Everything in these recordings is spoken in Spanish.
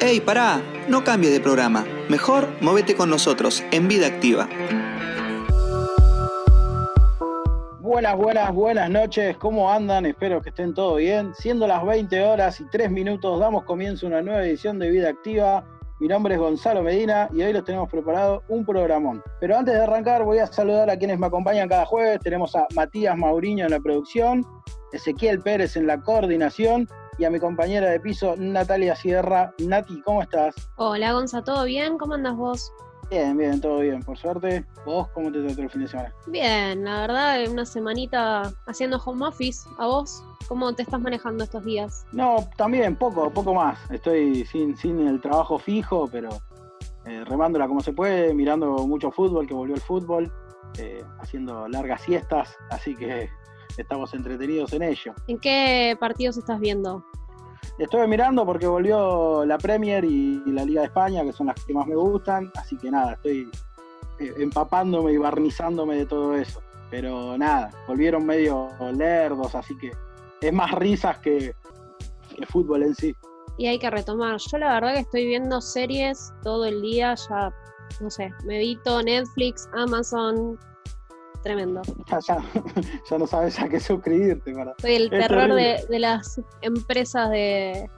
¡Ey, pará! No cambie de programa. Mejor, móvete con nosotros en Vida Activa. Buenas, buenas, buenas noches. ¿Cómo andan? Espero que estén todo bien. Siendo las 20 horas y 3 minutos, damos comienzo a una nueva edición de Vida Activa. Mi nombre es Gonzalo Medina y hoy les tenemos preparado un programón. Pero antes de arrancar voy a saludar a quienes me acompañan cada jueves. Tenemos a Matías Mauriño en la producción, Ezequiel Pérez en la coordinación y a mi compañera de piso Natalia Sierra. Nati, ¿cómo estás? Hola Gonza, ¿todo bien? ¿Cómo andas vos? Bien, bien, todo bien, por suerte. ¿Vos cómo te trató el fin de semana? Bien, la verdad, una semanita haciendo home office. ¿A vos? ¿Cómo te estás manejando estos días? No, también, poco, poco más. Estoy sin, sin el trabajo fijo, pero eh, remándola como se puede, mirando mucho fútbol, que volvió el fútbol, eh, haciendo largas siestas, así que estamos entretenidos en ello. ¿En qué partidos estás viendo? Estuve mirando porque volvió la Premier y, la Liga de España, que son las que más me gustan, así que nada, estoy eh, empapándome y barnizándome de todo eso. Pero nada, volvieron medio lerdos, así que es más risas que, que fútbol en sí. Y hay que retomar. Yo la verdad que estoy viendo series todo el día, ya, no sé, me evito Netflix, Amazon, tremendo. Ya, no sabes a qué suscribirte. Para... Soy el terror de, las empresas de,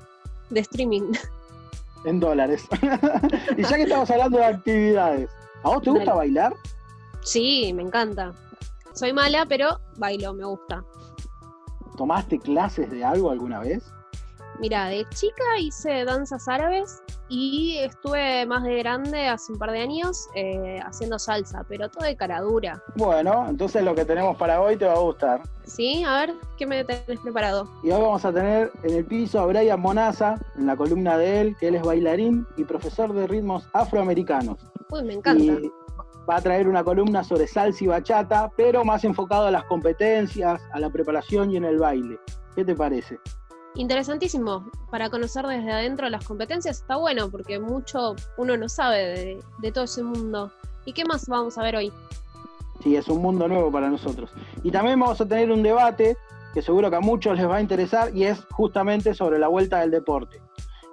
streaming. En dólares. y ya que estamos hablando de actividades, ¿a vos te gusta bailar? Sí, me encanta. Soy mala, pero bailo, me gusta. ¿Tomaste clases de algo alguna vez? Mira, de chica hice danzas árabes y estuve más de grande, hace un par de años, eh, haciendo salsa, pero todo de cara dura. Bueno, entonces lo que tenemos para hoy te va a gustar. Sí, a ver, ¿qué me tenés preparado? Y hoy vamos a tener en el piso a Brian Monaza, en la columna de él, que él es bailarín y profesor de ritmos afroamericanos. Uy, me encanta. Y va a traer una columna sobre salsa y bachata, pero más enfocado a las competencias, a la preparación y en el baile. ¿Qué te parece? Interesantísimo, para conocer desde adentro las competencias está bueno porque mucho uno no sabe de, todo ese mundo. ¿Y qué más vamos a ver hoy? Sí, es un mundo nuevo para nosotros. Y también vamos a tener un debate que seguro que a muchos les va a interesar y es justamente sobre la vuelta del deporte.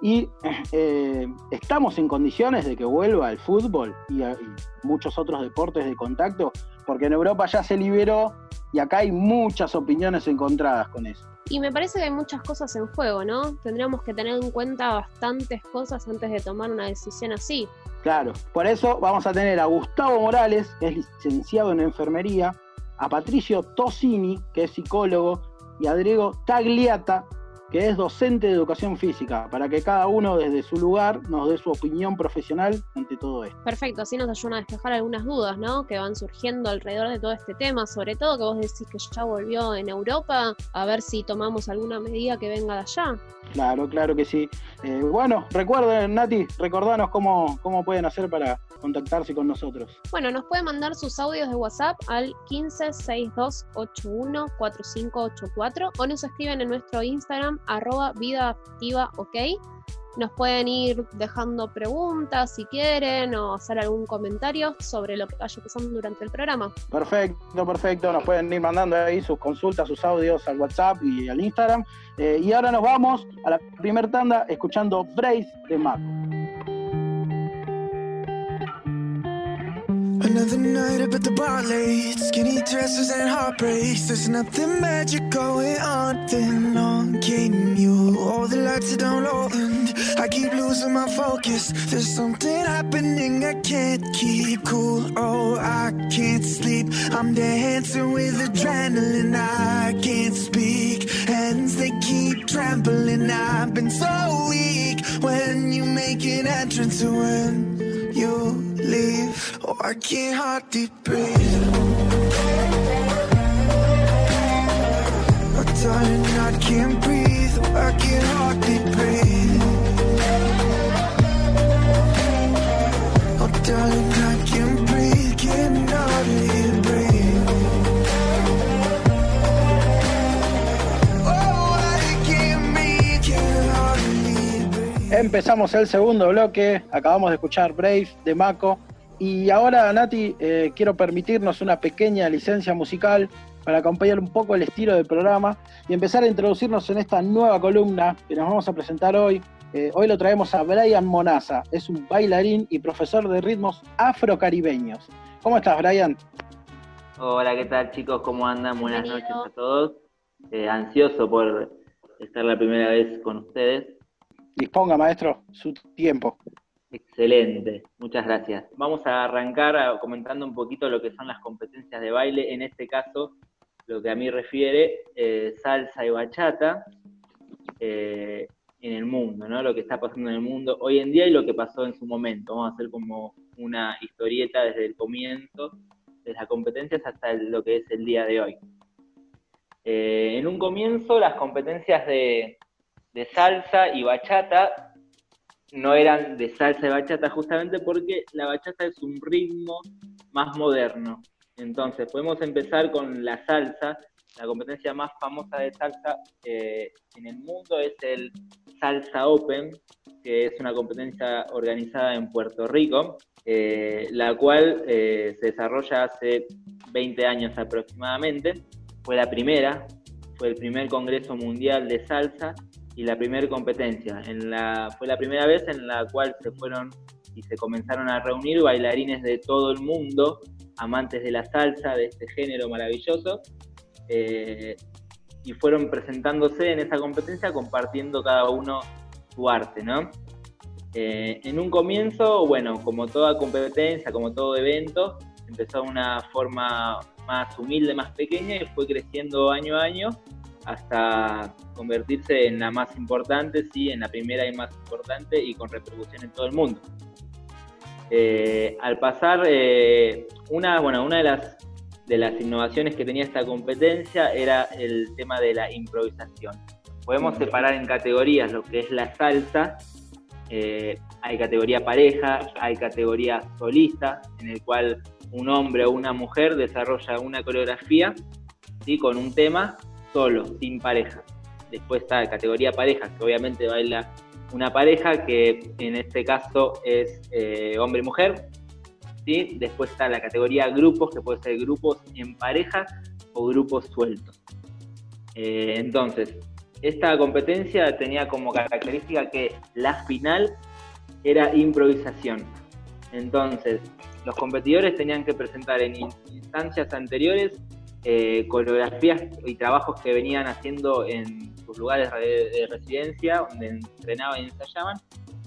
Y eh, estamos en condiciones de que vuelva el fútbol y, y muchos otros deportes de contacto, porque en Europa ya se liberó y acá hay muchas opiniones encontradas con eso. Y me parece que hay muchas cosas en juego, ¿no? Tendríamos que tener en cuenta bastantes cosas antes de tomar una decisión así. Claro, por eso vamos a tener a Gustavo Morales, que es licenciado en enfermería, a Patricio Tosini, que es psicólogo, y a Diego Tagliata, que es docente de educación física, para que cada uno desde su lugar nos dé su opinión profesional ante todo esto. Perfecto, así nos ayuda a despejar algunas dudas, ¿no? Que van surgiendo alrededor de todo este tema, sobre todo que vos decís que ya volvió en Europa, a ver si tomamos alguna medida que venga de allá. Claro, claro que sí. Eh, bueno, recuerden, Nati, recordanos cómo, cómo pueden hacer para contactarse con nosotros. Bueno, nos pueden mandar sus audios de WhatsApp al 1562814584 o nos escriben en nuestro Instagram arroba vida activa ok. Nos pueden ir dejando preguntas si quieren o hacer algún comentario sobre lo que vaya pasando durante el programa. Perfecto, perfecto. Nos pueden ir mandando ahí sus consultas, sus audios al WhatsApp y al Instagram. Eh, y ahora nos vamos a la primera tanda escuchando Brace de Mac. Another night up at the bar late. Skinny dresses and heartbreaks. There's nothing magic going on. Then on came you. All the lights are down low. And I keep losing my focus. There's something happening I can't keep cool. Oh, I can't sleep. I'm dancing with adrenaline. I can't speak. Hands, they keep trembling. I've been so weak. When you make an entrance when you leave. Oh, I can't hardly breathe. Oh, darling, I can't breathe. Oh, I can't hardly breathe. Oh, darling, Empezamos el segundo bloque, acabamos de escuchar Brave de Mako y ahora Nati eh, quiero permitirnos una pequeña licencia musical para acompañar un poco el estilo del programa y empezar a introducirnos en esta nueva columna que nos vamos a presentar hoy, Eh, hoy lo traemos a Brian Monaza, es un bailarín y profesor de ritmos afrocaribeños. ¿Cómo estás, Brian? Hola, ¿qué tal chicos? ¿Cómo andan? Buenas noches a todos. Eh, ansioso por estar la primera vez con ustedes. Disponga, maestro, su tiempo. Excelente, muchas gracias. Vamos a arrancar comentando un poquito lo que son las competencias de baile, en este caso, lo que a mí refiere, eh, salsa y bachata eh, en el mundo, ¿no? Lo que está pasando en el mundo hoy en día y lo que pasó en su momento. Vamos a hacer como una historieta desde el comienzo de las competencias hasta lo que es el día de hoy. Eh, en un comienzo, las competencias de, de salsa y bachata no eran de salsa y bachata justamente porque la bachata es un ritmo más moderno. Entonces, podemos empezar con la salsa. La competencia más famosa de salsa eh, en el mundo es el Salsa Open, que es una competencia organizada en Puerto Rico, eh, la cual eh, se desarrolla hace 20 años aproximadamente. Fue la primera, fue el primer Congreso Mundial de Salsa y la primera competencia. En la, fue la primera vez en la cual se fueron y se comenzaron a reunir bailarines de todo el mundo, amantes de la salsa, de este género maravilloso, eh, y fueron presentándose en esa competencia compartiendo cada uno su arte, ¿no? Eh, en un comienzo, bueno, como toda competencia, como todo evento, empezó de una forma más humilde, más pequeña y fue creciendo año a año hasta convertirse en la más importante, sí, en la primera y más importante y con repercusión en todo el mundo. Eh, al pasar, eh, una, bueno, una de las, de las innovaciones que tenía esta competencia era el tema de la improvisación. Podemos separar en categorías lo que es la salsa, eh, hay categoría pareja, hay categoría solista, en el cual un hombre o una mujer desarrolla una coreografía ¿sí? con un tema solo, sin pareja. Después está la categoría pareja, que obviamente baila una pareja, que en este caso es eh, hombre y mujer. ¿sí? Después está la categoría grupos, que puede ser grupos en pareja o grupos sueltos. Eh, entonces, esta competencia tenía como característica que la final era improvisación. Entonces, los competidores tenían que presentar en instancias anteriores eh, coreografías y trabajos que venían haciendo en sus lugares de, residencia, donde entrenaban y ensayaban,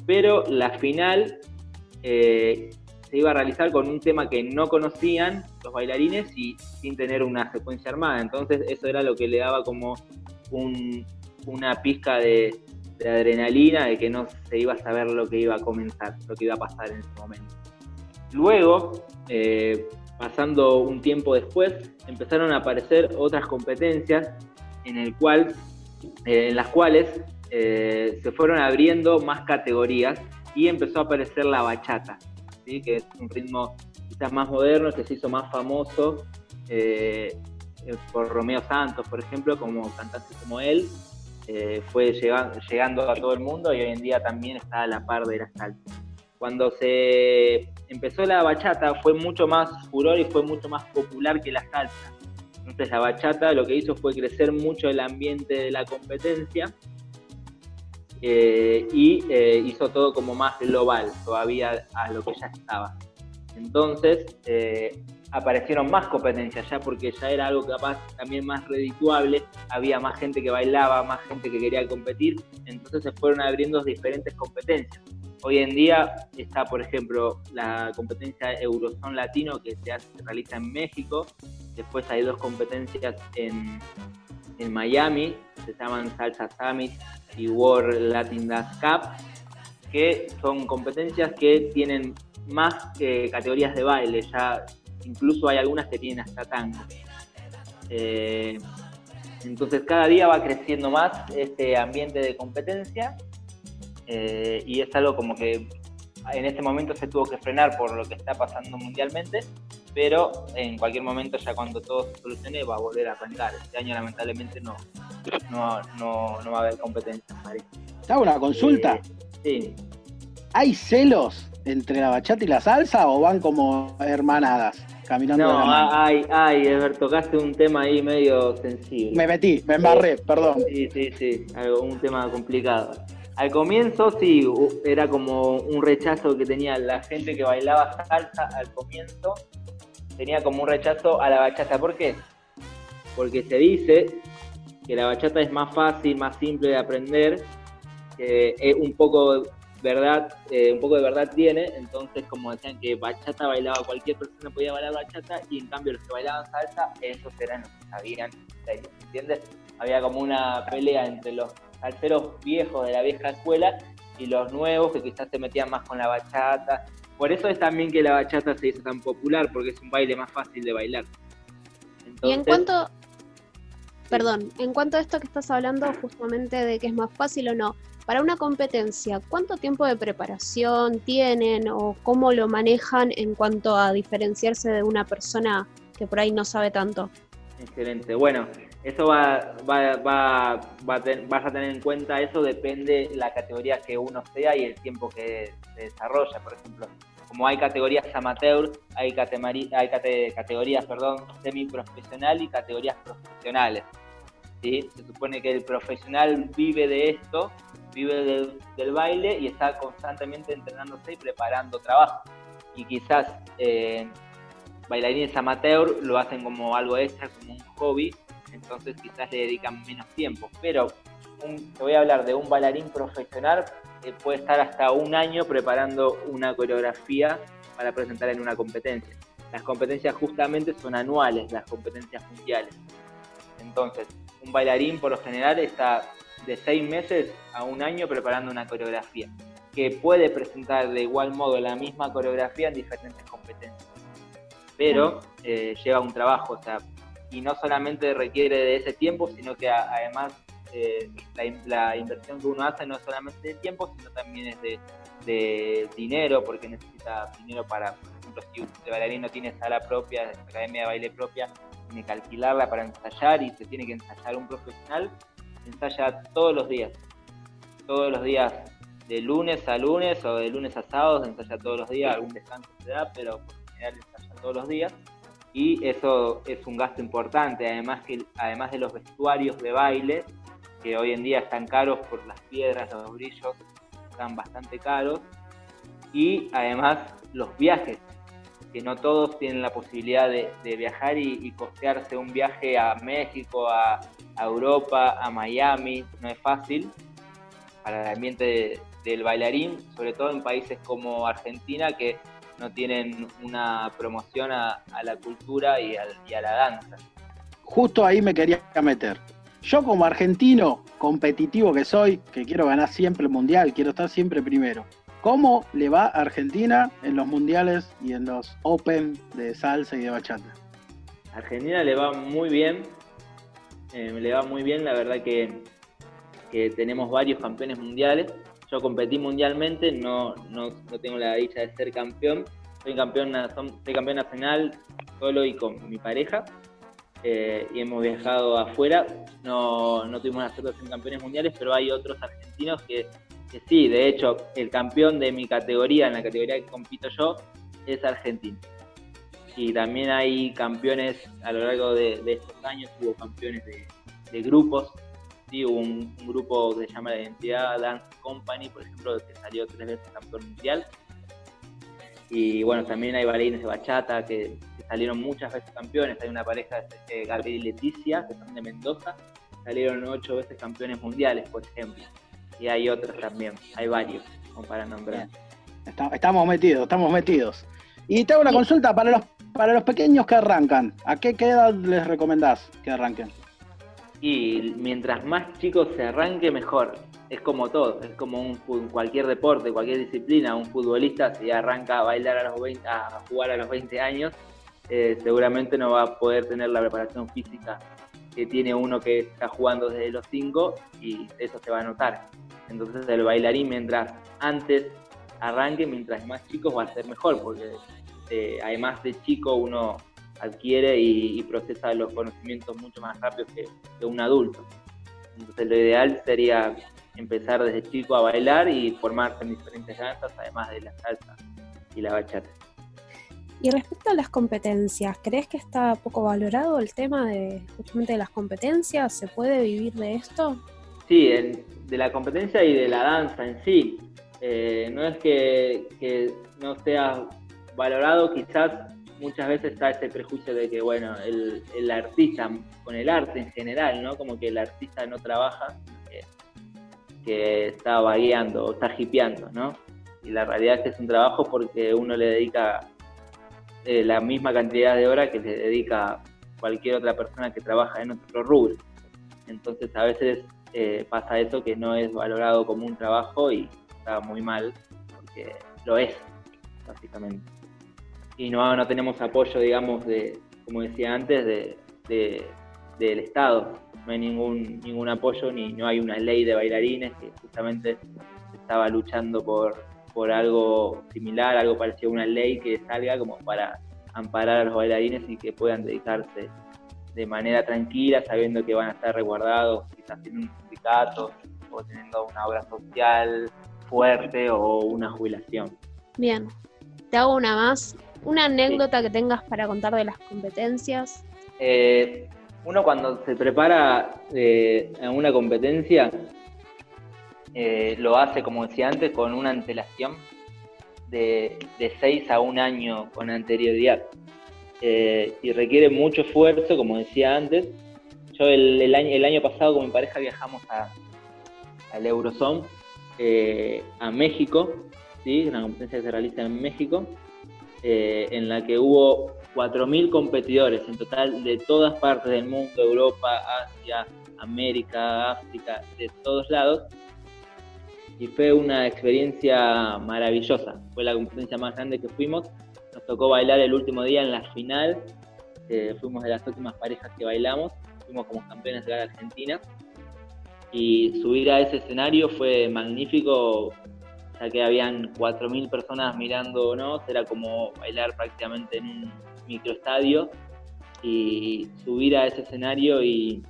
pero la final eh, se iba a realizar con un tema que no conocían los bailarines y sin tener una secuencia armada. Entonces eso era lo que le daba como una pizca de, adrenalina, de que no se iba a saber lo que iba a comenzar, lo que iba a pasar en ese momento. Luego, eh, pasando un tiempo después, empezaron a aparecer otras competencias en, eh, las cuales eh, se fueron abriendo más categorías y empezó a aparecer la bachata, ¿sí? que es un ritmo quizás más moderno, que se hizo más famoso eh, por Romeo Santos, por ejemplo, como cantante como él, fue llegando a todo el mundo y hoy en día también está a la par de la salsa. Cuando se empezó la bachata fue mucho más furor y fue mucho más popular que la salsa. Entonces la bachata lo que hizo fue crecer mucho el ambiente de la competencia eh, y eh, hizo todo como más global todavía a lo que ya estaba. Entonces eh, aparecieron más competencias ya porque ya era algo capaz también más redituable, había más gente que bailaba, más gente que quería competir, entonces se fueron abriendo diferentes competencias. Hoy en día está, por ejemplo, la competencia Eurozone Latino que se, realiza en México. Después hay dos competencias en, Miami, se llaman Salsa Summit y World Latin Dance Cup, que son competencias que tienen más categorías de baile, ya incluso hay algunas que tienen hasta tango. Eh, entonces cada día va creciendo más este ambiente de competencia eh, y es algo como que en este momento se tuvo que frenar por lo que está pasando mundialmente, pero en cualquier momento ya cuando todo se solucione va a volver a arrancar. Este año lamentablemente no, no, no, va a haber competencia. ¿Está una consulta? Eh, sí. ¿Hay celos entre la bachata y la salsa o van como hermanadas? Caminando no, hay, hay, Ever, tocaste un tema ahí medio sensible. Me metí, me embarré, perdón. Sí, sí, sí, algo, un tema complicado Al comienzo sí, era como un rechazo que tenía la gente que bailaba salsa al comienzo, tenía como un rechazo a la bachata. ¿Por qué? Porque se dice que la bachata es más fácil, más simple de aprender, que es un poco verdad, eh, un poco de verdad tiene, entonces como decían que bachata bailaba, cualquier persona podía bailar bachata, y en cambio los que bailaban salsa, esos eran los que sabían ¿entiendes? Había como una pelea entre los salseros viejos de la vieja escuela y los nuevos que quizás se metían más con la bachata. Por eso es también que la bachata se hizo tan popular, porque es un baile más fácil de bailar. y en cuanto, perdón, en cuanto a esto que estás hablando justamente de que es más fácil o no, para una competencia, ¿cuánto tiempo de preparación tienen o cómo lo manejan en cuanto a diferenciarse de una persona que por ahí no sabe tanto? Excelente. Bueno, eso va, va, va, vas a tener en cuenta, eso depende la categoría que uno sea y el tiempo que se desarrolla. Por ejemplo, como hay categorías amateur, hay, hay categorías perdón, semiprofesional y categorías profesionales. ¿sí? Se supone que el profesional vive de esto, vive del, baile y está constantemente entrenándose y preparando trabajo. Y quizás eh, bailarines amateur lo hacen como algo extra, como un hobby, entonces quizás le dedican menos tiempo. Pero te voy a hablar de un bailarín profesional que puede estar hasta un año preparando una coreografía para presentar en una competencia. Las competencias justamente son anuales, las competencias mundiales. Entonces, un bailarín por lo general está de seis meses a un año preparando una coreografía, que puede presentar de igual modo la misma coreografía en diferentes competencias. Pero eh, lleva un trabajo, o sea, y no solamente requiere de ese tiempo, sino que además eh, la, inversión que uno hace no es solamente de tiempo, sino también es de, dinero, porque necesita dinero para, por ejemplo, si un bailarín no tiene sala propia, academia de baile propia, tiene que alquilarla para ensayar y se tiene que ensayar un profesional, ensaya todos los días, todos los días, de lunes a lunes o de lunes a sábado, ensaya todos los días, algún descanso se da, pero por general ensaya todos los días y eso es un gasto importante, además, que, además de los vestuarios de baile, que hoy en día están caros por las piedras, los brillos, están bastante caros, y además los viajes, que no todos tienen la posibilidad de, viajar y, costearse un viaje a México, a, Europa, a Miami, no es fácil para el ambiente del bailarín, sobre todo en países como Argentina, que no tienen una promoción a, la cultura y a, la danza. Justo ahí me quería meter. Yo como argentino competitivo que soy, que quiero ganar siempre el mundial, quiero estar siempre primero. ¿Cómo le va a Argentina en los mundiales y en los Open de salsa y de bachata? Argentina le va muy bien, eh, le va muy bien, la verdad que, que tenemos varios campeones mundiales yo competí mundialmente, no, no, tengo la dicha de ser campeón. Soy campeón, soy campeón nacional solo y con mi pareja. Eh, y hemos viajado afuera. No, no tuvimos la suerte de ser campeones mundiales, pero hay otros argentinos que, sí. De hecho, el campeón de mi categoría, en la categoría que compito yo, es argentino. Y también hay campeones a lo largo de, estos años, hubo campeones de grupos un, grupo que se llama la Identidad Dance Company, por ejemplo, que salió tres veces campeón mundial. Y bueno, también hay bailarines de bachata que, salieron muchas veces campeones. Hay una pareja, de Gabriel y Leticia, que son de Mendoza, salieron ocho veces campeones mundiales, por ejemplo. Y hay otros también, hay varios, como para nombrar. Estamos metidos, estamos metidos. Y tengo una consulta para los, para los pequeños que arrancan. ¿A qué, qué edad les recomendás que arranquen? Y mientras más chicos se arranque, mejor. Es como todo, es como un, cualquier deporte, cualquier disciplina. Un futbolista, si arranca a bailar a los 20, a jugar a los 20 años, eh, seguramente no va a poder tener la preparación física que tiene uno que está jugando desde los 5 y eso se va a notar. Entonces el bailarín mientras antes arranque, mientras más chicos va a ser mejor, porque eh, además de chico uno adquiere y, procesa los conocimientos mucho más rápido que, un adulto. Entonces lo ideal sería empezar desde chico a bailar y formarse en diferentes danzas, además de la salsa y la bachata. Y respecto a las competencias, ¿crees que está poco valorado el tema de justamente de las competencias? ¿Se puede vivir de esto? Sí, de la competencia y de la danza en sí. Eh, no es que, que, no sea valorado, quizás muchas veces está ese prejuicio de que, bueno, el, el artista, con el arte en general, ¿no? Como que el artista no trabaja, que está vagueando o está hipeando, ¿no? Y la realidad es que es un trabajo porque uno le dedica eh, la misma cantidad de horas que le dedica cualquier otra persona que trabaja en otro rubro. Entonces a veces eh, pasa eso que no es valorado como un trabajo y está muy mal, porque lo es, básicamente. Y no, no tenemos apoyo, digamos, de, como decía antes, de, del Estado. No hay ningún, ningún apoyo, ni no hay una ley de bailarines que justamente estaba luchando por, por algo similar, algo parecido a una ley que salga como para amparar a los bailarines y que puedan dedicarse de manera tranquila, sabiendo que van a estar resguardados, quizás en un sindicato o teniendo una obra social fuerte o una jubilación. Bien, te hago una más. ¿Una anécdota que tengas para contar de las competencias? Eh, uno cuando se prepara eh, a una competencia, eh, lo hace, como decía antes, con una antelación de, de seis a un año con anterioridad. Eh, y requiere mucho esfuerzo, como decía antes. Yo el, año, el año pasado con mi pareja viajamos a, al Eurozone, a México, ¿sí? una competencia que se realiza en México, en la que hubo 4.000 competidores en total de todas partes del mundo, Europa, Asia, América, África, de todos lados y fue una experiencia maravillosa. Fue la competencia más grande que fuimos. Nos tocó bailar el último día en la final. Eh, fuimos de las últimas parejas que bailamos. Fuimos como campeones de la Argentina. Y subir a ese escenario fue magnífico, ya que habían 4.000 personas mirándonos. Era como bailar prácticamente en un microestadio. Y subir a ese escenario y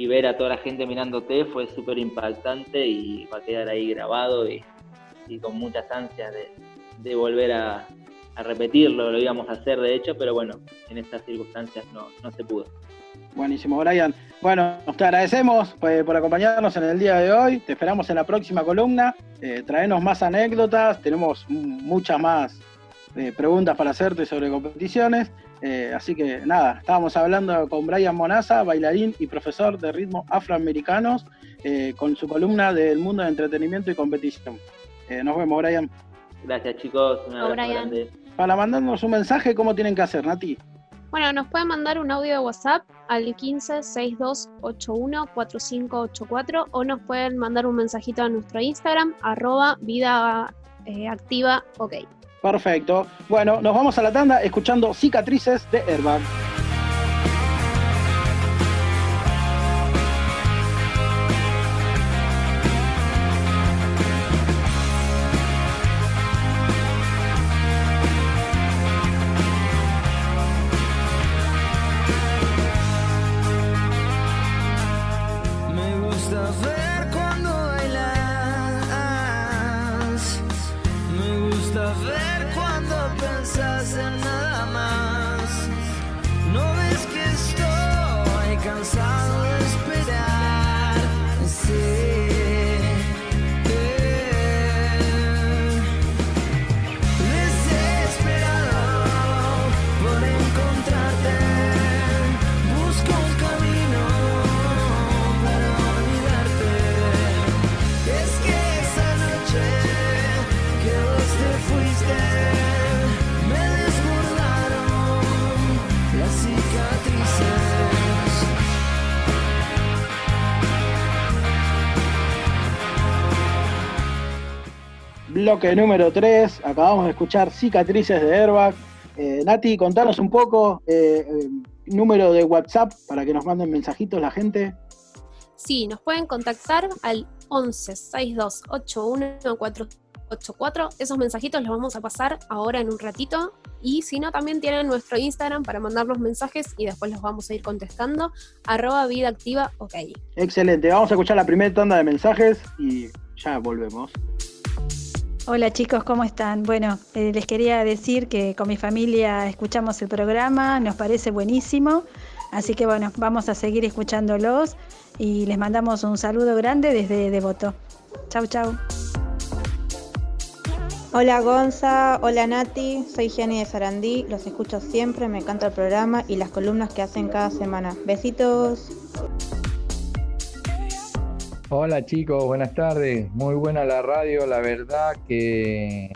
y ver a toda la gente mirándote fue súper impactante y va a quedar ahí grabado y, con muchas ansias de, volver a, repetirlo, lo íbamos a hacer de hecho, pero bueno, en estas circunstancias no, se pudo. Buenísimo, Brian. Bueno, te agradecemos pues, por acompañarnos en el día de hoy. Te esperamos en la próxima columna. Eh, traenos más anécdotas. Tenemos muchas más eh, preguntas para hacerte sobre competiciones. Eh, así que nada, estábamos hablando con Brian Monaza, bailarín y profesor de ritmo afroamericanos, eh, con su columna del mundo de entretenimiento y competición. Eh, nos vemos, Brian. Gracias, chicos. Un abrazo Para mandarnos un mensaje, ¿cómo tienen que hacer, Nati? Bueno, nos pueden mandar un audio de WhatsApp al 15 6281 4584 o nos pueden mandar un mensajito a nuestro Instagram, arroba vida activa ok. Perfecto. Bueno, nos vamos a la tanda escuchando Cicatrices de Airbag. Bloque número 3. Acabamos de escuchar Cicatrices de Airbag. Eh, Nati, contanos un poco, eh, eh, número de WhatsApp para que nos manden mensajitos la gente. Sí, nos pueden contactar al 11 6281 484. Esos mensajitos los vamos a pasar ahora en un ratito. Y si no, también tienen nuestro Instagram para mandarnos mensajes y después los vamos a ir contestando. Arroba vida activa, ok. Excelente, vamos a escuchar la primera tanda de mensajes y ya volvemos. Hola chicos, ¿cómo están? Bueno, eh, les quería decir que con mi familia escuchamos el programa, nos parece buenísimo, así que bueno, vamos a seguir escuchándolos y les mandamos un saludo grande desde Devoto. Chau, chau. Hola Gonza, hola Nati, soy Jenny de Sarandí, los escucho siempre, me encanta el programa y las columnas que hacen cada semana. Besitos. Hola chicos, buenas tardes. Muy buena la radio, la verdad que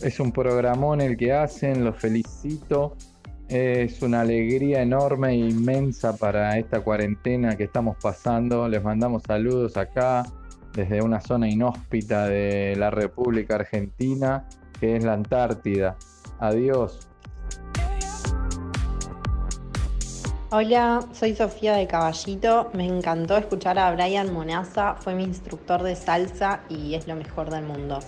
es un programón el que hacen, los felicito. Es una alegría enorme e inmensa para esta cuarentena que estamos pasando. Les mandamos saludos acá desde una zona inhóspita de la República Argentina, que es la Antártida. Adiós. Hola, soy Sofía de Caballito. Me encantó escuchar a Brian Monaza, fue mi instructor de salsa y es lo mejor del mundo.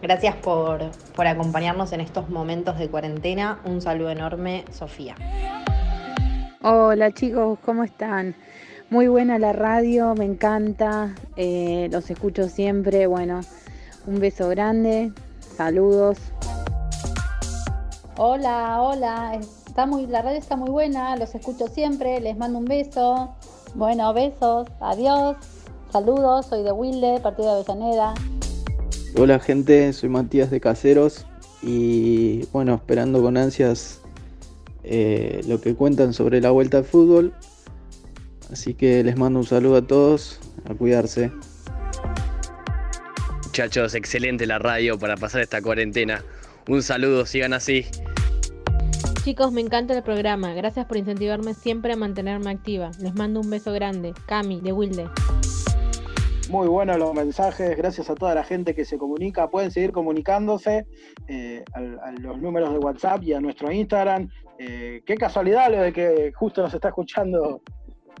Gracias por, por acompañarnos en estos momentos de cuarentena. Un saludo enorme, Sofía. Hola chicos, ¿cómo están? Muy buena la radio, me encanta, eh, los escucho siempre. Bueno, un beso grande, saludos. Hola, hola, está muy, la radio está muy buena, los escucho siempre, les mando un beso. Bueno, besos, adiós, saludos, soy de Wilde, partido de Avellaneda. Hola gente, soy Matías de Caseros y bueno, esperando con ansias eh, lo que cuentan sobre la vuelta al fútbol. Así que les mando un saludo a todos, a cuidarse. Muchachos, excelente la radio para pasar esta cuarentena. Un saludo, sigan así. Chicos, me encanta el programa. Gracias por incentivarme siempre a mantenerme activa. Les mando un beso grande. Cami, de Wilde. Muy buenos los mensajes, gracias a toda la gente que se comunica. Pueden seguir comunicándose eh, a, a, los números de WhatsApp y a nuestro Instagram. Eh, qué casualidad lo de que justo nos está escuchando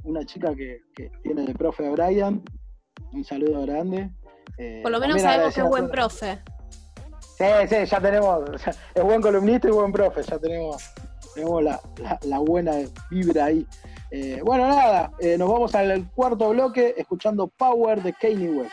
una chica que, que tiene de profe a Brian. Un saludo grande. Eh, Por lo menos sabemos que es buen profe. Sí, sí, ya tenemos. Es buen columnista y buen profe. Ya tenemos, tenemos la, la, la buena vibra ahí. Eh, bueno, nada, eh, nos vamos al cuarto bloque escuchando Power de Kanye West.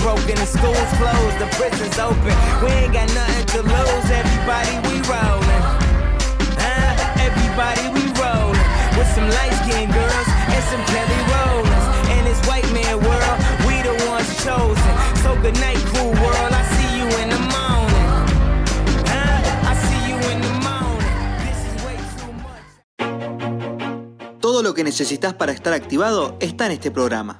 Broken, the school's closed, the prison's open. We ain't got nothing to lose. Everybody, we rollin'. Uh, everybody, we rollin'. With some light skinned girls and some Kelly Rollins. In this white man world, we the ones chosen. So good night, cool world. I see you in the morning. Uh, I see you in the morning. This is way too much. Todo lo que necesitas para estar activado está en este programa.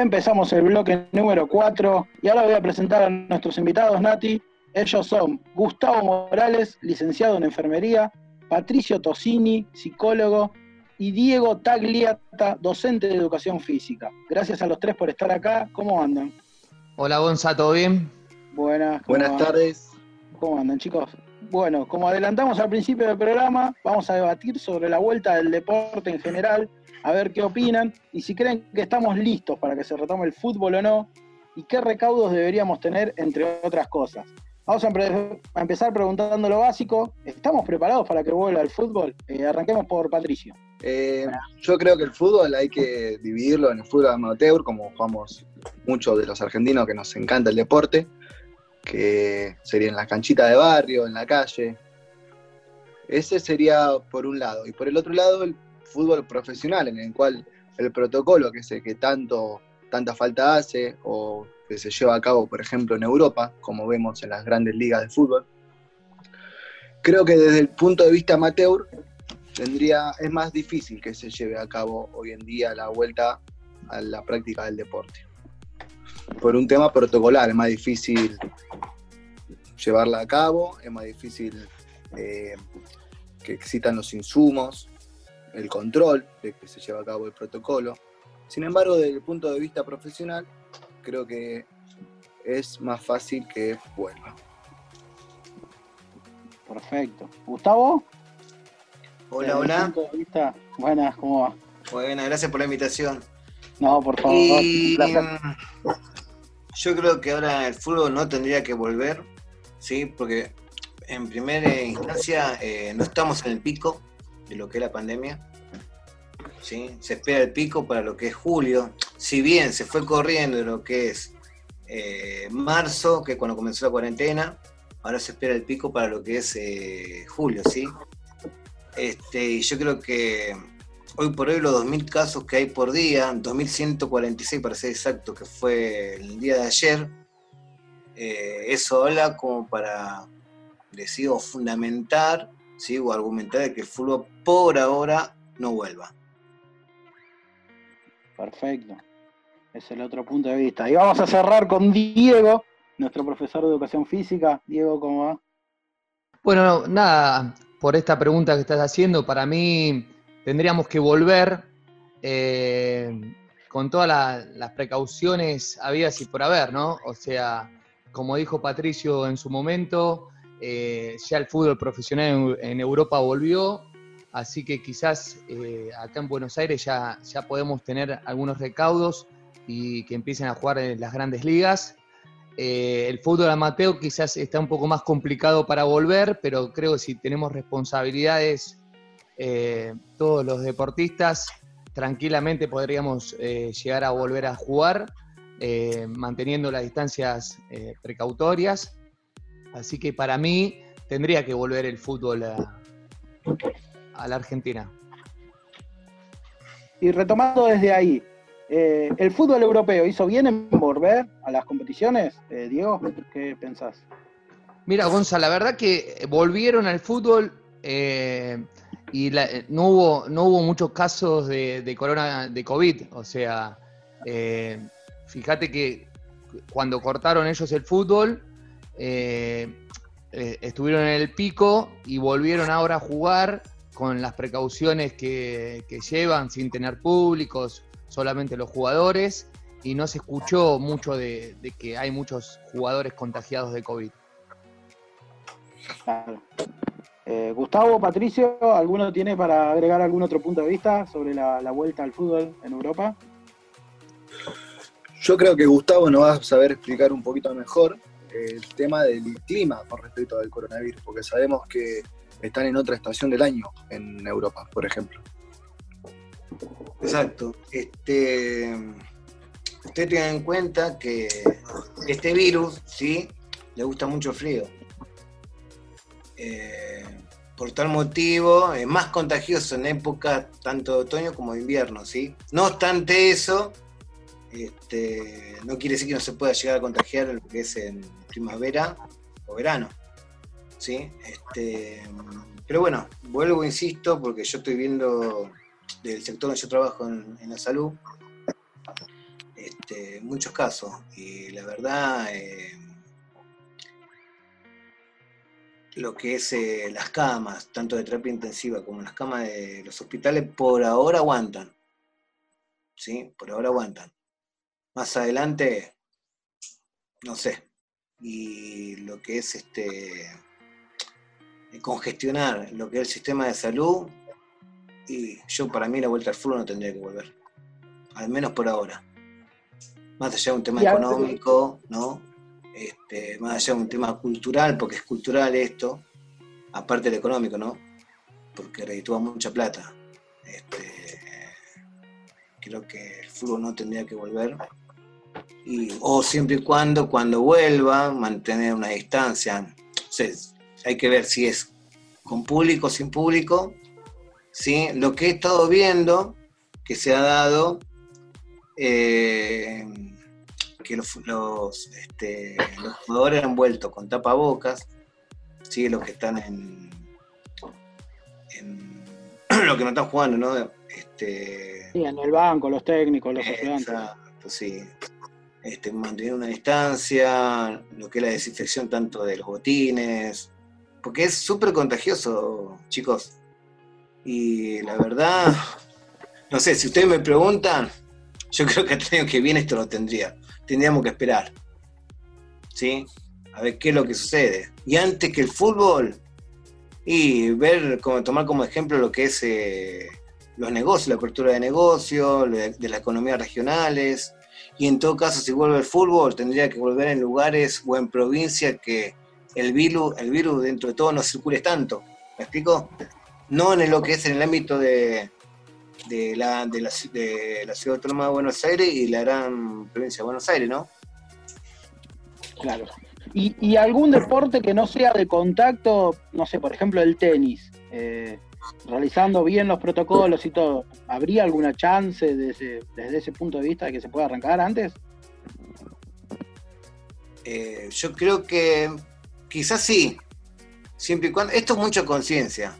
Empezamos el bloque número 4 y ahora voy a presentar a nuestros invitados, Nati. Ellos son Gustavo Morales, licenciado en enfermería, Patricio Tosini, psicólogo, y Diego Tagliata, docente de educación física. Gracias a los tres por estar acá. ¿Cómo andan? Hola Gonza, ¿todo bien? Buenas. Buenas andan? tardes. ¿Cómo andan, chicos? Bueno, como adelantamos al principio del programa, vamos a debatir sobre la vuelta del deporte en general, a ver qué opinan y si creen que estamos listos para que se retome el fútbol o no y qué recaudos deberíamos tener, entre otras cosas. Vamos a, empe- a empezar preguntando lo básico. ¿Estamos preparados para que vuelva el fútbol? Eh, arranquemos por Patricio. Eh, yo creo que el fútbol hay que dividirlo en el fútbol amateur, como jugamos muchos de los argentinos que nos encanta el deporte, que sería en la canchita de barrio, en la calle. Ese sería por un lado. Y por el otro lado, el fútbol profesional, en el cual el protocolo, que es el que tanto, tanta falta hace, o que se lleva a cabo, por ejemplo, en Europa, como vemos en las grandes ligas de fútbol, creo que desde el punto de vista amateur tendría, es más difícil que se lleve a cabo hoy en día la vuelta a la práctica del deporte. Por un tema protocolar, es más difícil llevarla a cabo, es más difícil eh, que existan los insumos, el control de que se lleva a cabo el protocolo. Sin embargo, desde el punto de vista profesional, creo que es más fácil que vuelva. Perfecto. ¿Gustavo? Hola, hola. vista, Buenas, ¿cómo va? Bueno, gracias por la invitación. No, por favor, Y, un placer. mm, yo creo que ahora el fútbol no tendría que volver, ¿sí? Porque en primera instancia eh, no estamos en el pico de lo que es la pandemia. ¿sí? Se espera el pico para lo que es julio. Si bien se fue corriendo de lo que es eh, marzo, que cuando comenzó la cuarentena, ahora se espera el pico para lo que es eh, julio, ¿sí? Este, y yo creo que hoy por hoy los 2.000 casos que hay por día, 2.146 para ser exacto, que fue el día de ayer, eh, eso habla como para decir o fundamentar, ¿sí? o argumentar de que el fútbol por ahora no vuelva. Perfecto. Es el otro punto de vista. Y vamos a cerrar con Diego, nuestro profesor de educación física. Diego, ¿cómo va? Bueno, no, nada, por esta pregunta que estás haciendo, para mí tendríamos que volver eh, con todas la- las precauciones habidas y por haber, ¿no? O sea, como dijo Patricio en su momento, eh, ya el fútbol profesional en, Europa volvió, así que quizás eh, acá en Buenos Aires ya, ya podemos tener algunos recaudos y que empiecen a jugar en las grandes ligas. Eh, el fútbol amateur quizás está un poco más complicado para volver, pero creo que si tenemos responsabilidades, todos los deportistas, tranquilamente podríamos llegar a volver a jugar, manteniendo las distancias precautorias. Así que para mí tendría que volver el fútbol a, a la Argentina. Y retomando desde ahí, eh, ¿el fútbol europeo hizo bien en volver a las competiciones? Eh, Diego, ¿qué pensás? Mira, Gonza, la verdad que volvieron al fútbol eh, y la- no, hubo, no hubo muchos casos de, de corona, de COVID. O sea, fíjate que cuando cortaron ellos el fútbol, eh, eh, estuvieron en el pico y volvieron ahora a jugar con las precauciones que, que llevan, sin tener públicos, solamente los jugadores, y no se escuchó mucho de, de que hay muchos jugadores contagiados de COVID. Claro. Eh, Gustavo, Patricio, ¿alguno tiene para agregar algún otro punto de vista sobre la, la vuelta al fútbol en Europa? Yo creo que Gustavo nos va a saber explicar un poquito mejor el tema del clima con respecto al coronavirus, porque sabemos que están en otra estación del año en Europa, por ejemplo. Exacto. Este, usted tenga en cuenta que este virus, ¿sí? Le gusta mucho el frío. Eh, por tal motivo, es más contagioso en época tanto de otoño como de invierno, ¿sí? No obstante eso, este, no quiere decir que no se pueda llegar a contagiar lo que es en primavera o verano, ¿sí? Este, pero bueno, vuelvo, insisto, porque yo estoy viendo del sector donde yo trabajo en, la salud, este, muchos casos. Y la verdad, eh, lo que es eh, las camas, tanto de terapia intensiva como las camas de los hospitales, por ahora aguantan. ¿Sí? Por ahora aguantan. Más adelante, no sé. Y lo que es este eh, congestionar lo que es el sistema de salud, y yo para mí la vuelta al fútbol no tendría que volver. Al menos por ahora. Más allá de un tema económico, ¿no? Este, más allá de un tema cultural, porque es cultural esto, aparte del económico, ¿no? Porque reditúa mucha plata. Este, creo que el fútbol no tendría que volver. Y, o siempre y cuando, cuando vuelva, mantener una distancia. Hay que ver si es con público o sin público. ¿sí? Lo que he estado viendo que se ha dado, eh, que los, los, este, los jugadores han vuelto con tapabocas, ¿sí? los que están en, en los que no están jugando, ¿no? Este, Sí, en el banco, los técnicos, los ayudantes. Exacto, sí. Este, mantener una distancia, lo que es la desinfección tanto de los botines, porque es súper contagioso, chicos. Y la verdad, no sé, si ustedes me preguntan, yo creo que el año que viene esto lo tendría. Tendríamos que esperar. ¿Sí? A ver qué es lo que sucede. Y antes que el fútbol, y ver, como, tomar como ejemplo lo que es eh, los negocios, la apertura de negocios, de, de las economías regionales, y en todo caso, si vuelve el fútbol, tendría que volver en lugares o en provincias que el virus, el virus dentro de todo no circule tanto. ¿Me explico? No en lo que es en el ámbito de, de, la, de, la, de la ciudad autónoma de Buenos Aires y la gran provincia de Buenos Aires, ¿no? Claro. ¿Y, y algún deporte que no sea de contacto, no sé, por ejemplo el tenis, eh, realizando bien los protocolos y todo, ¿habría alguna chance desde, desde ese punto de vista de que se pueda arrancar antes? Eh, yo creo que quizás sí, siempre y cuando. Esto es mucha conciencia,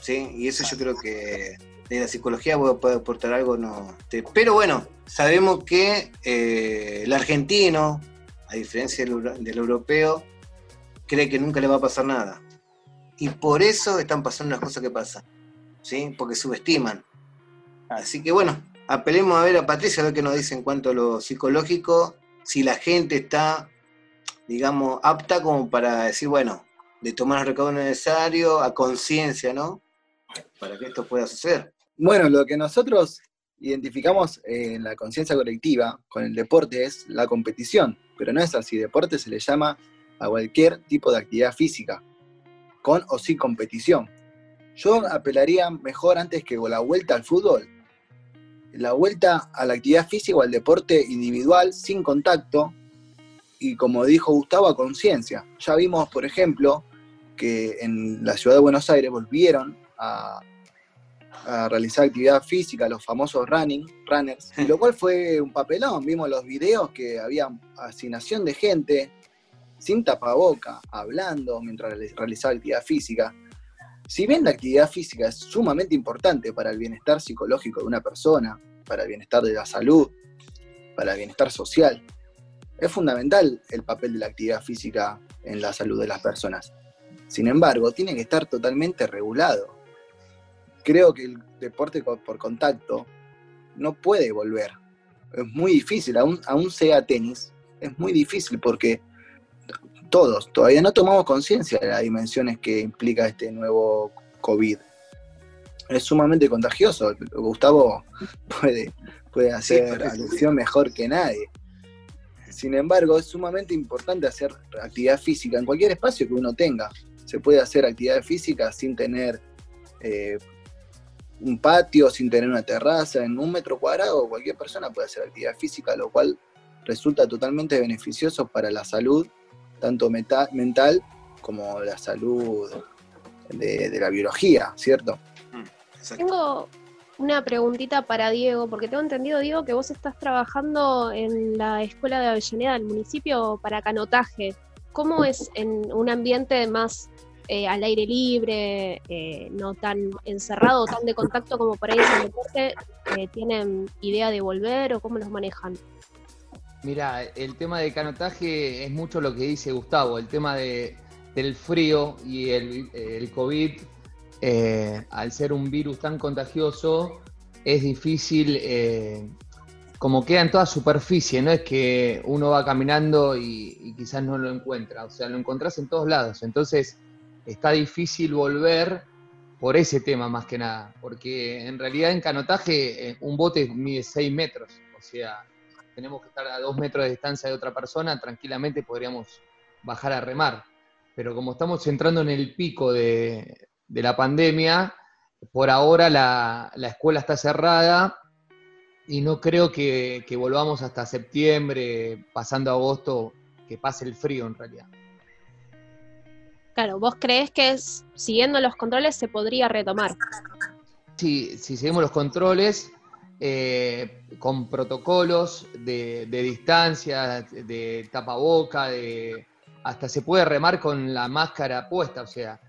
¿sí? Y eso yo creo que de la psicología puede aportar algo, no. te- Pero bueno, sabemos que eh, el argentino, a diferencia del europeo, cree que nunca le va a pasar nada. Y por eso están pasando las cosas que pasan, ¿sí? Porque subestiman. Así que bueno, apelemos a ver a Patricia a ver qué nos dice en cuanto a lo psicológico, si la gente está, digamos, apta como para decir, bueno, de tomar los recaudos necesarios a conciencia, ¿no? Para que esto pueda suceder. Bueno, lo que nosotros identificamos en la conciencia colectiva con el deporte es la competición, pero no es así. Deporte se le llama a cualquier tipo de actividad física, con o sin competición. Yo apelaría mejor antes que la vuelta al fútbol, la vuelta a la actividad física o al deporte individual sin contacto y como dijo Gustavo, a conciencia. Ya vimos, por ejemplo, que en la ciudad de Buenos Aires volvieron a, a realizar actividad física, los famosos running, runners, lo cual fue un papelón. Vimos los videos que había asignación de gente sin tapaboca, hablando mientras reali- realizaba actividad física. Si bien la actividad física es sumamente importante para el bienestar psicológico de una persona, para el bienestar de la salud, para el bienestar social, es fundamental el papel de la actividad física en la salud de las personas. Sin embargo, tiene que estar totalmente regulado. Creo que el deporte por contacto no puede volver. Es muy difícil, aún, aún sea tenis, es muy difícil porque todos todavía no tomamos conciencia de las dimensiones que implica este nuevo COVID. Es sumamente contagioso. Gustavo puede, puede hacer pero- alusión mejor que nadie. Sin embargo, es sumamente importante hacer actividad física en cualquier espacio que uno tenga. Se puede hacer actividad física sin tener eh, un patio, sin tener una terraza, en un metro cuadrado, cualquier persona puede hacer actividad física, lo cual resulta totalmente beneficioso para la salud, tanto meta- mental como la salud de, de la biología, ¿cierto? Tengo una preguntita para Diego, porque tengo entendido, Diego, que vos estás trabajando en la escuela de Avellaneda del municipio para canotaje. ¿Cómo es en un ambiente más eh, al aire libre, eh, no tan encerrado, tan de contacto como por ahí es el deporte? Eh, ¿Tienen idea de volver o cómo los manejan? Mira, el tema de canotaje es mucho lo que dice Gustavo, el tema de, del frío y el, el COVID, eh, al ser un virus tan contagioso, es difícil, eh, como queda en toda superficie, no es que uno va caminando y, y quizás no lo encuentra, o sea, lo encontrás en todos lados, entonces está difícil volver por ese tema más que nada, porque en realidad en canotaje eh, un bote mide 6 metros, o sea, tenemos que estar a dos metros de distancia de otra persona, tranquilamente podríamos bajar a remar. Pero como estamos entrando en el pico de, de la pandemia, por ahora la, la escuela está cerrada y no creo que, que volvamos hasta septiembre, pasando agosto, que pase el frío en realidad. Claro, ¿vos crees que es, siguiendo los controles se podría retomar? Si, si seguimos los controles, eh, con protocolos de, de distancia, de tapaboca, de, hasta se puede remar con la máscara puesta, o sea,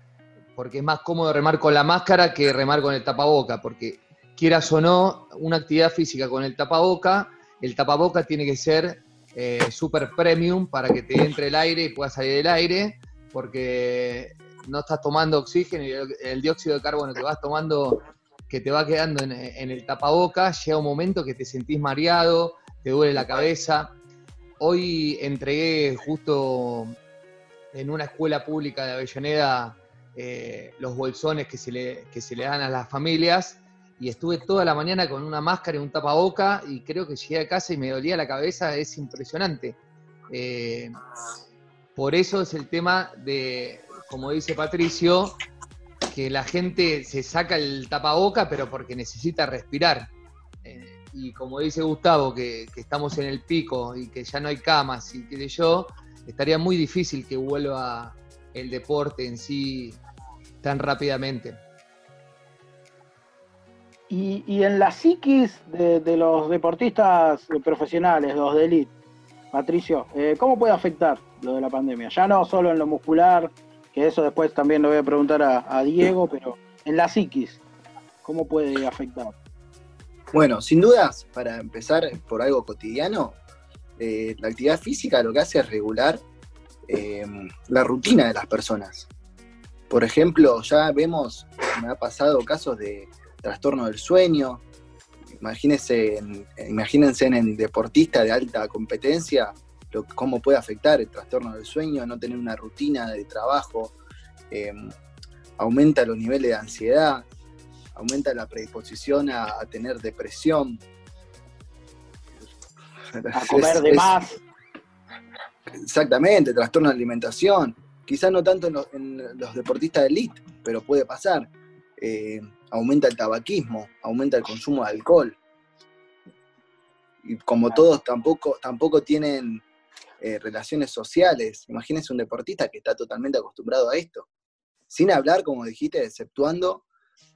porque es más cómodo remar con la máscara que remar con el tapaboca, porque quieras o no, una actividad física con el tapaboca, el tapaboca tiene que ser eh, super premium para que te entre el aire y pueda salir el aire, porque no estás tomando oxígeno y el dióxido de carbono que vas tomando que te va quedando en, en el tapaboca, llega un momento que te sentís mareado, te duele la cabeza. Hoy entregué justo en una escuela pública de Avellaneda eh, los bolsones que se, le, que se le dan a las familias y estuve toda la mañana con una máscara y un tapaboca y creo que llegué a casa y me dolía la cabeza, es impresionante. Eh, por eso es el tema de, como dice Patricio, que la gente se saca el tapaboca, pero porque necesita respirar. Eh, y como dice Gustavo, que, estamos en el pico y que ya no hay camas y que yo, estaría muy difícil que vuelva el deporte en sí tan rápidamente. Y, y en la psiquis de, de, los deportistas profesionales, los de elite, Patricio, eh, ¿cómo puede afectar lo de la pandemia? Ya no solo en lo muscular, que eso después también lo voy a preguntar a, a Diego, pero en la psiquis, ¿cómo puede afectar? Bueno, sin dudas, para empezar por algo cotidiano, eh, la actividad física lo que hace es regular eh, la rutina de las personas. Por ejemplo, ya vemos, me ha pasado casos de trastorno del sueño. Imagínense en, imagínense en deportista de alta competencia lo, cómo puede afectar el trastorno del sueño, no tener una rutina de trabajo, eh, aumenta los niveles de ansiedad, aumenta la predisposición a, a tener depresión. A comer de más. Exactamente, trastorno de alimentación. Quizás no tanto en los, en los deportistas de elite, pero puede pasar. Eh, aumenta el tabaquismo, aumenta el consumo de alcohol. Y como todos tampoco, tampoco tienen eh, relaciones sociales, imagínense un deportista que está totalmente acostumbrado a esto. Sin hablar, como dijiste, exceptuando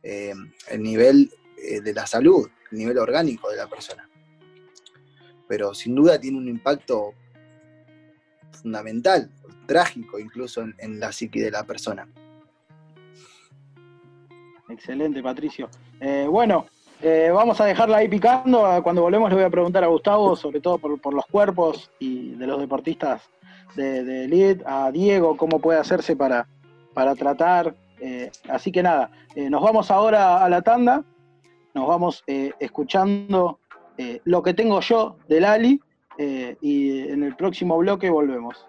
eh, el nivel eh, de la salud, el nivel orgánico de la persona. Pero sin duda tiene un impacto fundamental, trágico incluso en, en la psique de la persona. Excelente, Patricio. Bueno, eh, vamos a dejarla ahí picando. Cuando volvemos le voy a preguntar a Gustavo, sobre todo por, por los cuerpos y de los deportistas de, de a Diego, cómo puede hacerse para, para tratar. Eh, así que nada, eh, nos vamos ahora a la tanda, nos vamos escuchando lo que tengo yo del Ali y en el próximo bloque volvemos.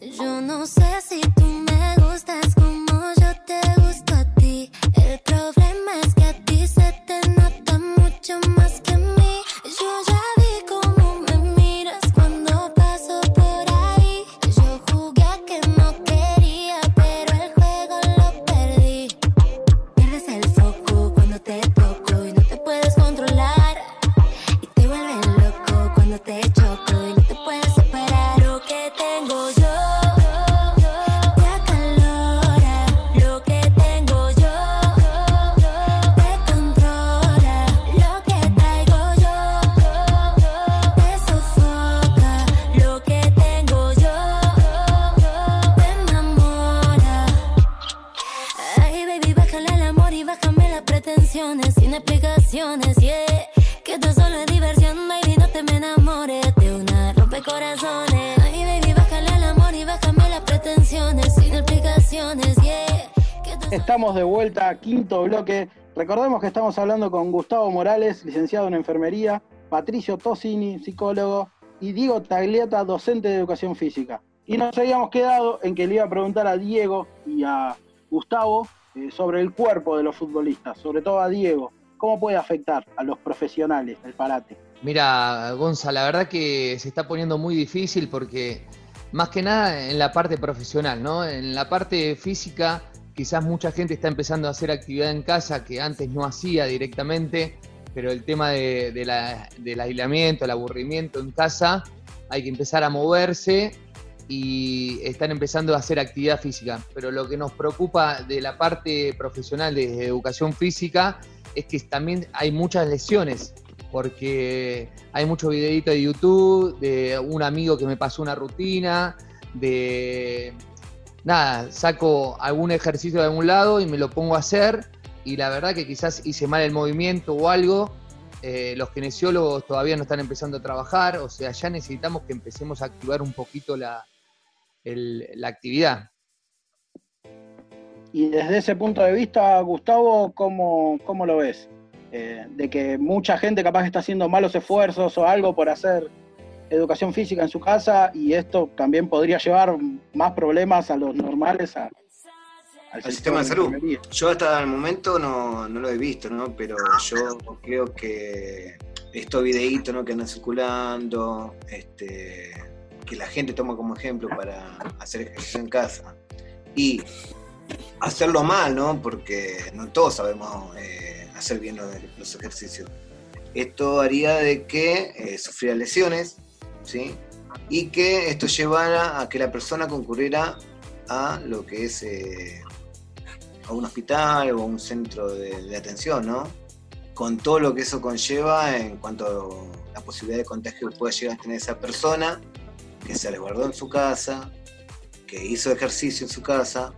Yo no sé si tú me gustas como yo te gusto Estamos de vuelta, quinto bloque. Recordemos que estamos hablando con Gustavo Morales, licenciado en enfermería, Patricio Tosini, psicólogo, y Diego Tagliata, docente de educación física. Y nos habíamos quedado en que le iba a preguntar a Diego y a Gustavo eh, sobre el cuerpo de los futbolistas, sobre todo a Diego. ¿Cómo puede afectar a los profesionales el parate? Mira, Gonza, la verdad que se está poniendo muy difícil porque más que nada en la parte profesional, ¿no? En la parte física, quizás mucha gente está empezando a hacer actividad en casa que antes no hacía directamente, pero el tema del aislamiento, el aburrimiento en casa, hay que empezar a moverse y están empezando a hacer actividad física. Pero lo que nos preocupa de la parte profesional de educación física es que también hay muchas lesiones, porque hay muchos videitos de YouTube, de un amigo que me pasó una rutina, de nada, saco algún ejercicio de algún lado y me lo pongo a hacer, y la verdad que quizás hice mal el movimiento o algo. eh, los kinesiólogos todavía no están empezando a trabajar, o sea, ya necesitamos que empecemos a activar un poquito la, la actividad. Y desde ese punto de vista, Gustavo, ¿cómo, cómo lo ves? Eh, de que mucha gente capaz está haciendo malos esfuerzos o algo por hacer educación física en su casa y esto también podría llevar más problemas a los normales, a- al, sistema de salud. Yo hasta el momento no, no lo he visto, ¿no? Pero yo creo que estos videitos ¿no? que andan circulando, este, que la gente toma como ejemplo para hacer ejercicio en casa y hacerlo mal, ¿no? Porque no todos sabemos eh, hacer bien los, los ejercicios. Esto haría de que eh, sufriera lesiones, ¿sí? Y que esto llevara a que la persona concurriera a lo que es eh, a un hospital o a un centro de, atención, ¿no? Con todo lo que eso conlleva en cuanto a la posibilidad de contagio que pueda llegar a tener esa persona, que se resguardó en su casa, que hizo ejercicio en su casa,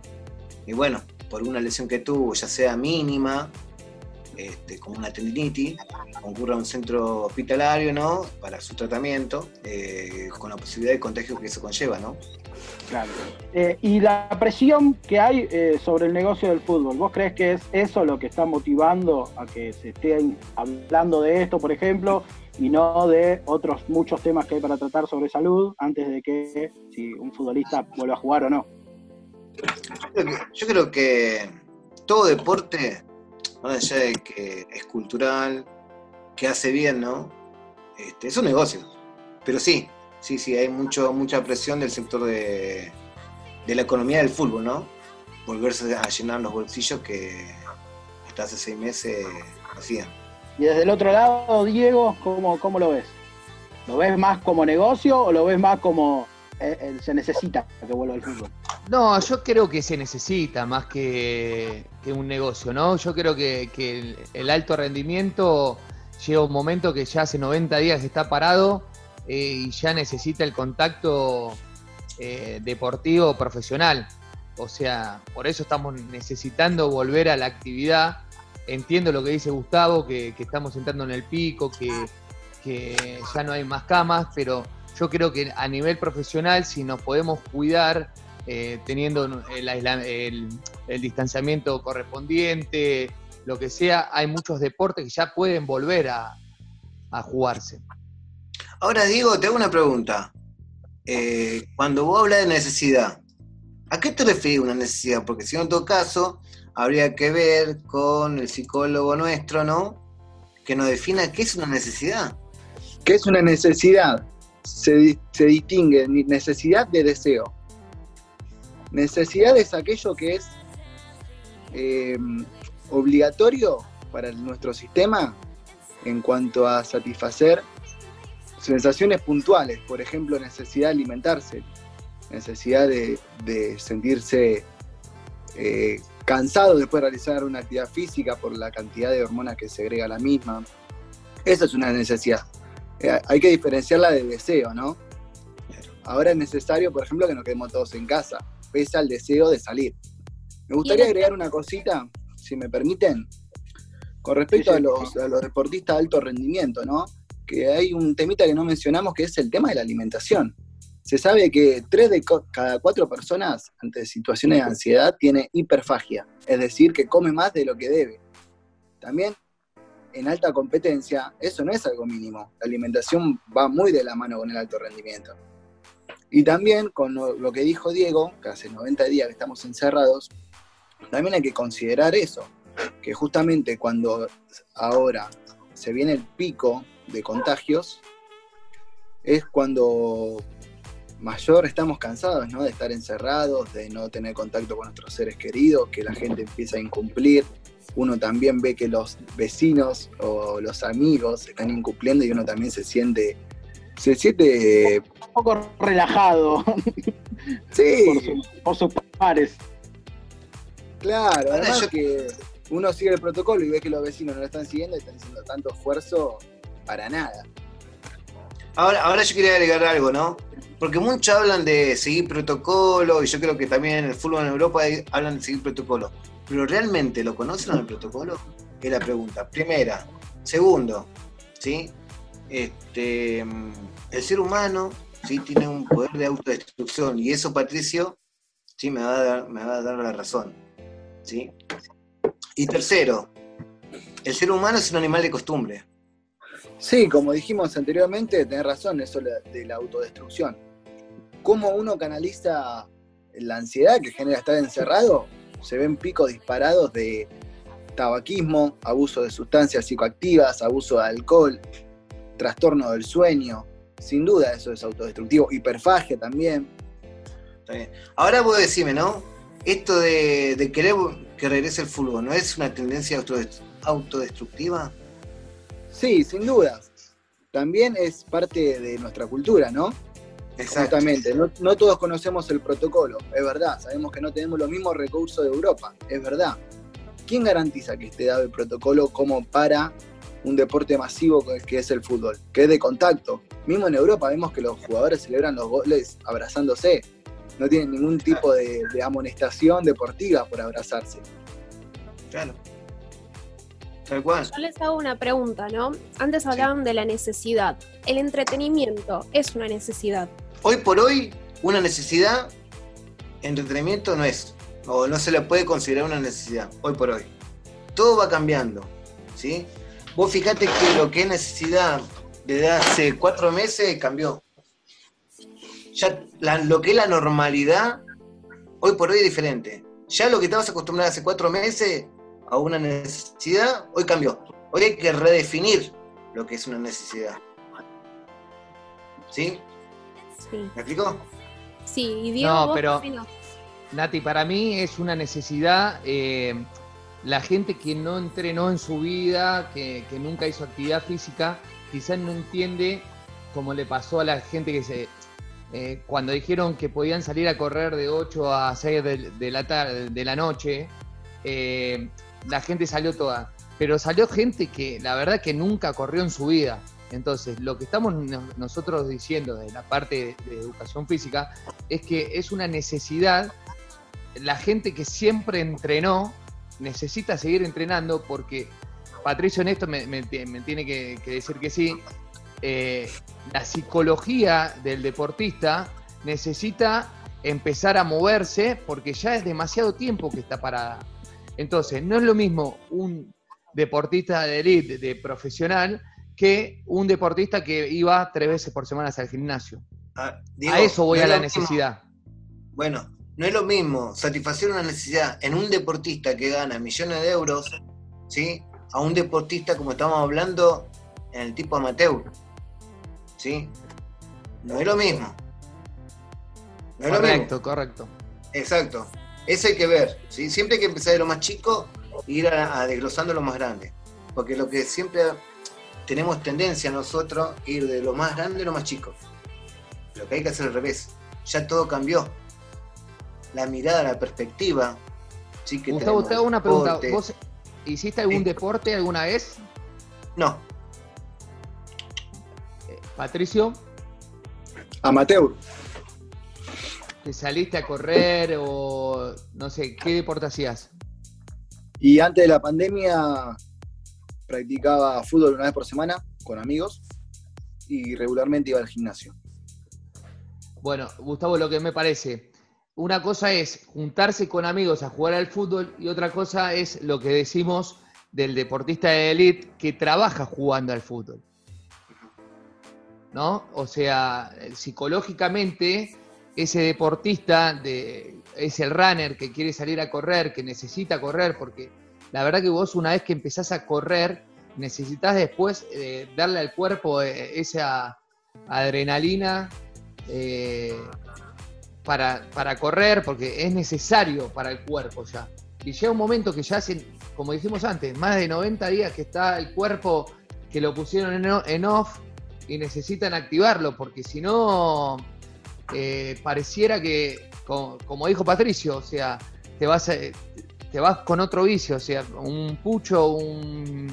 y bueno, por una lesión que tuvo, ya sea mínima, este, como una tendinitis, concurra a un centro hospitalario, ¿no? Para su tratamiento, eh, con la posibilidad de contagio que eso conlleva, ¿no? Claro. Eh, y la presión que hay eh, sobre el negocio del fútbol, ¿vos crees que es eso lo que está motivando a que se estén hablando de esto, por ejemplo, y no de otros muchos temas que hay para tratar sobre salud antes de que si un futbolista vuelva a jugar o no? Yo creo que, yo creo que todo deporte, más allá de que es cultural, que hace bien, ¿no? Este, es un negocio. Pero sí, sí, sí, hay mucho, mucha presión del sector de, de la economía del fútbol, ¿no? Volverse a llenar los bolsillos que hasta hace seis meses hacían. Y desde el otro lado, Diego, ¿cómo, cómo lo ves? ¿Lo ves más como negocio o lo ves más como eh, eh, se necesita que vuelva el fútbol? No, yo creo que se necesita más que, que un negocio, ¿no? Yo creo que, que el, alto rendimiento llega un momento que ya hace 90 días está parado eh, y ya necesita el contacto deportivo profesional. O sea, por eso estamos necesitando volver a la actividad. Entiendo lo que dice Gustavo, que, que estamos entrando en el pico, que, que ya no hay más camas, pero yo creo que a nivel profesional, si nos podemos cuidar, eh, teniendo el, aisla- el- el distanciamiento correspondiente, lo que sea, hay muchos deportes que ya pueden volver a, a jugarse. Ahora, Diego, te hago una pregunta. Eh, cuando vos hablas de necesidad, ¿a qué te refieres una necesidad? Porque si no, en todo caso, habría que ver con el psicólogo nuestro, ¿no? Que nos defina qué es una necesidad. ¿Qué es una necesidad? Se, se distingue necesidad de deseo. Necesidad es aquello que es eh, obligatorio para nuestro sistema en cuanto a satisfacer sensaciones puntuales, por ejemplo, necesidad de alimentarse, necesidad de, de sentirse eh, cansado después de realizar una actividad física por la cantidad de hormonas que segrega la misma. Esa es una necesidad. Eh, hay que diferenciarla de deseo, ¿no? Ahora es necesario, por ejemplo, que nos quedemos todos en casa, pese al deseo de salir. Me gustaría agregar una cosita, si me permiten, con respecto a, los, a los deportistas de alto rendimiento, ¿no? Que hay un temita que no mencionamos que es el tema de la alimentación. Se sabe que tres de cada cuatro personas ante situaciones de ansiedad tiene hiperfagia, es decir, que come más de lo que debe. También en alta competencia, eso no es algo mínimo. La alimentación va muy de la mano con el alto rendimiento. Y también con lo, que dijo Diego, que hace 90 días que estamos encerrados, también hay que considerar eso, que justamente cuando ahora se viene el pico de contagios, es cuando mayor estamos cansados, ¿no? De estar encerrados, de no tener contacto con nuestros seres queridos, que la gente empieza a incumplir. Uno también ve que los vecinos o los amigos están incumpliendo y uno también se siente, se siente, Un poco relajado sí, por, su- por sus pares. claro. Ahora Además yo- que uno sigue el protocolo y ve que los vecinos no lo están siguiendo y están haciendo tanto esfuerzo para nada. Ahora, ahora yo quería agregar algo, ¿no? Porque muchos hablan de seguir protocolo, y yo creo que también en el fútbol en Europa hablan de seguir protocolo. Pero ¿realmente lo conocen el protocolo? Es la pregunta. Primera. Segundo, ¿sí? Este, mm, el ser humano ¿sí? tiene un poder de autodestrucción, y eso, Patricio, sí me va a dar, me va a dar la razón. ¿sí? Y tercero, el ser humano es un animal de costumbre. Sí, como dijimos anteriormente, tenés razón, eso de la autodestrucción. ¿Cómo uno canaliza la ansiedad que genera estar encerrado? Se ven picos disparados de tabaquismo, abuso de sustancias psicoactivas, abuso de alcohol, trastorno del sueño. Sin duda eso es autodestructivo. Hiperfagia también. Está bien. Ahora vos decime, ¿no? Esto de, de querer que regrese el fútbol, ¿no es una tendencia autodest- autodestructiva? Sí, sin duda. También es parte de nuestra cultura, ¿no? Exacto. Justamente, no, no todos conocemos el protocolo, es verdad, sabemos que no tenemos los mismos recursos de Europa, es verdad. ¿Quién garantiza que esté dado el protocolo como para un deporte masivo que es el fútbol? Que es de contacto. Mismo en Europa vemos que los jugadores celebran los goles abrazándose. No tienen ningún tipo de, de amonestación deportiva por abrazarse. Claro. Tal cual. Yo les hago una pregunta, ¿no? Antes hablaban de la necesidad. El entretenimiento es una necesidad. Hoy por hoy, una necesidad, entretenimiento no es, o no se le puede considerar una necesidad, hoy por hoy. Todo va cambiando, ¿sí? Vos fijate que lo que es necesidad desde hace cuatro meses cambió. Ya lo que es la normalidad, hoy por hoy es diferente. Ya lo que estabas acostumbrado hace cuatro meses a una necesidad, hoy cambió. Hoy hay que redefinir lo que es una necesidad. ¿Sí? Sí. ¿Me explico? Sí, y Diego, No, vos pero-? Nati, para mí es una necesidad. eh, la gente que no entrenó en su vida, que, que nunca hizo actividad física, quizás no entiende como le pasó a la gente que se. eh, cuando dijeron que podían salir a correr de 8 a 6 de, de la, tarde, de la noche, eh, la gente salió toda. Pero salió gente que la verdad que nunca corrió en su vida. Entonces, lo que estamos no- nosotros diciendo de la parte de, educación física es que es una necesidad la gente que siempre entrenó necesita seguir entrenando porque Patricio en esto me, tiene que, que decir que sí. eh, la psicología del deportista necesita empezar a moverse porque ya es demasiado tiempo que está parada. Entonces, no es lo mismo un deportista de élite, de profesional, que un deportista que iba tres veces por semana al gimnasio. Ah, a eso voy no a la mismo. necesidad. Bueno, no es lo mismo satisfacer una necesidad en un deportista que gana millones de euros, ¿sí? A un deportista, como estamos hablando, en el tipo amateur, ¿sí? No es lo mismo. No es lo mismo. Correcto, correcto. Exacto. Eso hay que ver, ¿sí? Siempre hay que empezar de lo más chico e ir a, a desglosando lo más grande. Porque lo que siempre tenemos tendencia nosotros, ir de lo más grande a lo más chico. Lo que hay que hacer al revés. Ya todo cambió. La mirada, la perspectiva. Sí que Gustavo, te hago una el pregunta. deporte. ¿Vos hiciste algún deporte alguna vez? No. Patricio, Amateur. ¿te saliste a correr o no sé, qué deporte hacías? Y antes de la pandemia practicaba fútbol una vez por semana con amigos y regularmente iba al gimnasio. Bueno, Gustavo, lo que me parece, una cosa es juntarse con amigos a jugar al fútbol y otra cosa es lo que decimos del deportista de élite que trabaja jugando al fútbol. ¿No? O sea, psicológicamente, ese deportista de, es el runner que quiere salir a correr, que necesita correr, porque la verdad que vos una vez que empezás a correr, necesitas después eh, darle al cuerpo eh, esa adrenalina eh, para, para correr, porque es necesario para el cuerpo ya. Y llega un momento que ya hacen, como dijimos antes, más de 90 días que está el cuerpo que lo pusieron en, off y necesitan activarlo, porque si no, pareciera que, como, como dijo Patricio, o sea, te vas, a- te vas con otro vicio, o sea, un pucho, un,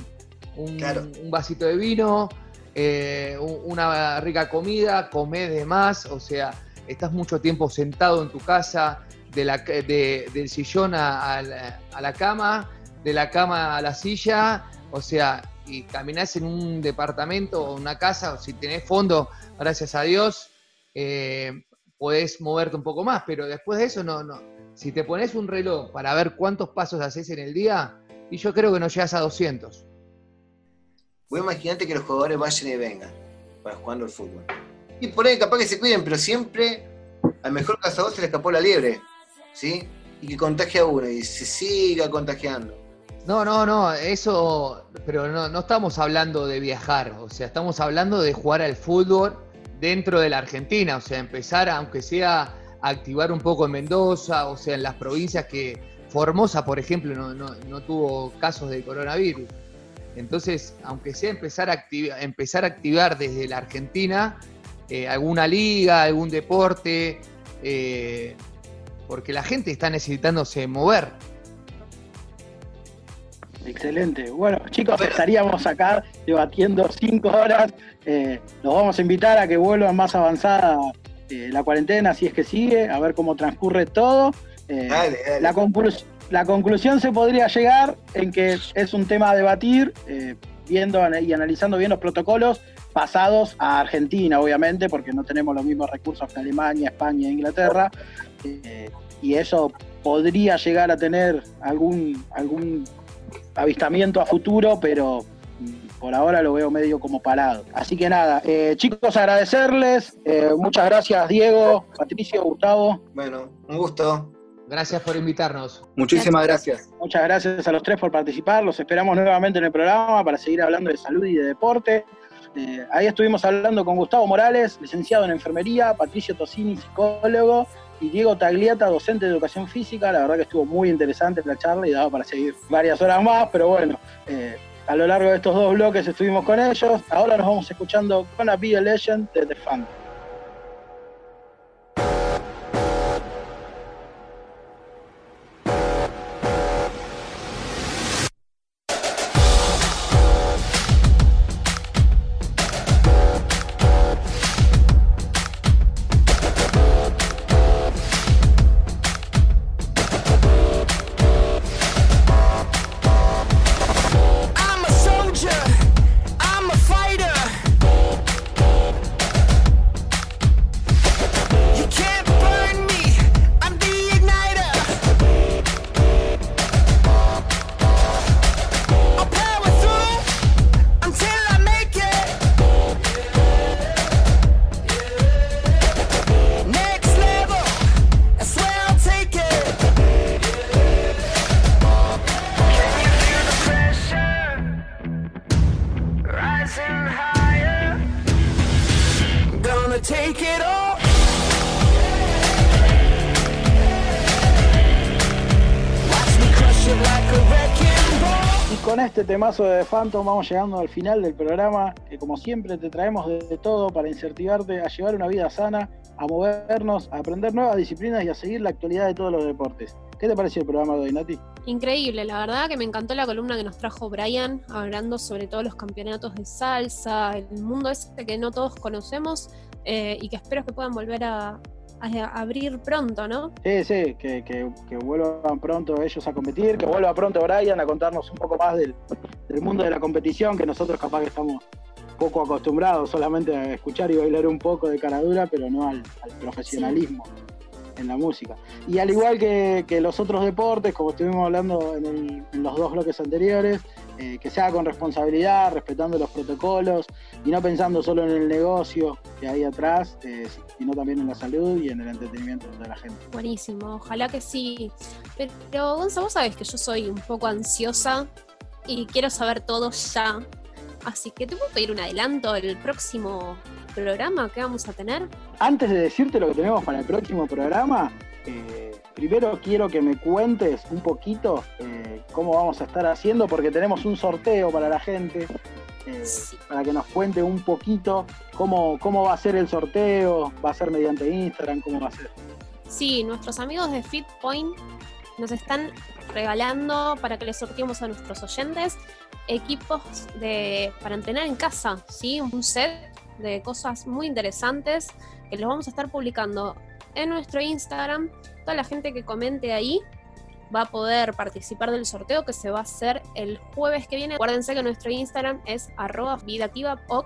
un, un vasito de vino, eh, un- una rica comida, comés de más, o sea, estás mucho tiempo sentado en tu casa, de la, de- del sillón a, a la, a la cama, de la cama a la silla, o sea, y caminás en un departamento o una casa, o si tenés fondo, gracias a Dios, eh, podés moverte un poco más, pero después de eso no, no. Si te pones un reloj para ver cuántos pasos haces en el día, y yo creo que no llegas a 200. Vos imaginate que los jugadores vayan y vengan para jugando al fútbol. Y por ahí capaz que se cuiden, pero siempre al mejor cazador se le escapó la liebre, ¿sí? Y que contagia a uno y se siga contagiando. No, no, no, eso, pero no, no estamos hablando de viajar, o sea, estamos hablando de jugar al fútbol dentro de la Argentina, o sea, empezar, aunque sea activar un poco en Mendoza, o sea, en las provincias que Formosa, por ejemplo, no, tuvo casos de coronavirus. Entonces, aunque sea empezar a, acti- empezar a activar desde la Argentina eh, alguna liga, algún deporte, eh, porque la gente está necesitándose mover. Excelente. Bueno, chicos, estaríamos acá debatiendo cinco horas. Eh, los vamos a invitar a que vuelvan más avanzada eh, la cuarentena, si es que sigue, a ver cómo transcurre todo. Eh, Dale, dale. La, conclus- la conclusión se podría llegar en que es un tema a debatir, eh, viendo y analizando bien los protocolos pasados a Argentina, obviamente, porque no tenemos los mismos recursos que Alemania, España e Inglaterra. Eh, y eso podría llegar a tener algún, algún avistamiento a futuro, pero por ahora lo veo medio como parado. Así que nada, eh, chicos, agradecerles. eh, muchas gracias, Diego, Patricio, Gustavo. Bueno, un gusto. Gracias por invitarnos. Muchísimas gracias. Muchas gracias a los tres por participar. Los esperamos nuevamente en el programa para seguir hablando de salud y de deporte. Eh, ahí estuvimos hablando con Gustavo Morales, licenciado en enfermería, Patricio Tosini, psicólogo, y Diego Tagliata, docente de educación física. La verdad que estuvo muy interesante la charla y daba para seguir varias horas más, pero bueno, eh, a lo largo de estos dos bloques estuvimos con ellos. Ahora nos vamos escuchando con a Be a Legend de The Fan. Este temazo de The Phantom vamos llegando al final del programa, que como siempre te traemos de, todo para incentivarte a llevar una vida sana, a movernos, a aprender nuevas disciplinas y a seguir la actualidad de todos los deportes. ¿Qué te pareció el programa de hoy, Nati? Increíble, la verdad que me encantó la columna que nos trajo Brian, hablando sobre todos los campeonatos de salsa, el mundo ese que no todos conocemos eh, y que espero que puedan volver a, a abrir pronto, ¿no? Sí, sí, que, que- que vuelvan pronto ellos a competir, que vuelva pronto Brian a contarnos un poco más del, del mundo de la competición, que nosotros capaz que estamos poco acostumbrados solamente a escuchar y bailar un poco de cara dura, pero no al, al profesionalismo en la música. Y al igual que, que los otros deportes, como estuvimos hablando en, el- en los dos bloques anteriores, eh, que sea con responsabilidad, respetando los protocolos y no pensando solo en el negocio que hay atrás, eh, sino también en la salud y en el entretenimiento de la gente. Buenísimo, ojalá que sí. Pero Gonza, vos sabés que yo soy un poco ansiosa y quiero saber todo ya. Así que te puedo pedir un adelanto del próximo programa que vamos a tener. Antes de decirte lo que tenemos para el próximo programa, eh, primero quiero que me cuentes un poquito eh, cómo vamos a estar haciendo, porque tenemos un sorteo para la gente, eh, para que nos cuente un poquito cómo, cómo va a ser el sorteo, va a ser mediante Instagram, cómo va a ser. Sí, nuestros amigos de FitPoint nos están regalando para que les sorteemos a nuestros oyentes equipos de, para entrenar en casa, ¿sí? Un set de cosas muy interesantes que los vamos a estar publicando en nuestro Instagram. Toda la gente que comente ahí va a poder participar del sorteo que se va a hacer el jueves que viene. Acuérdense que nuestro Instagram es arroba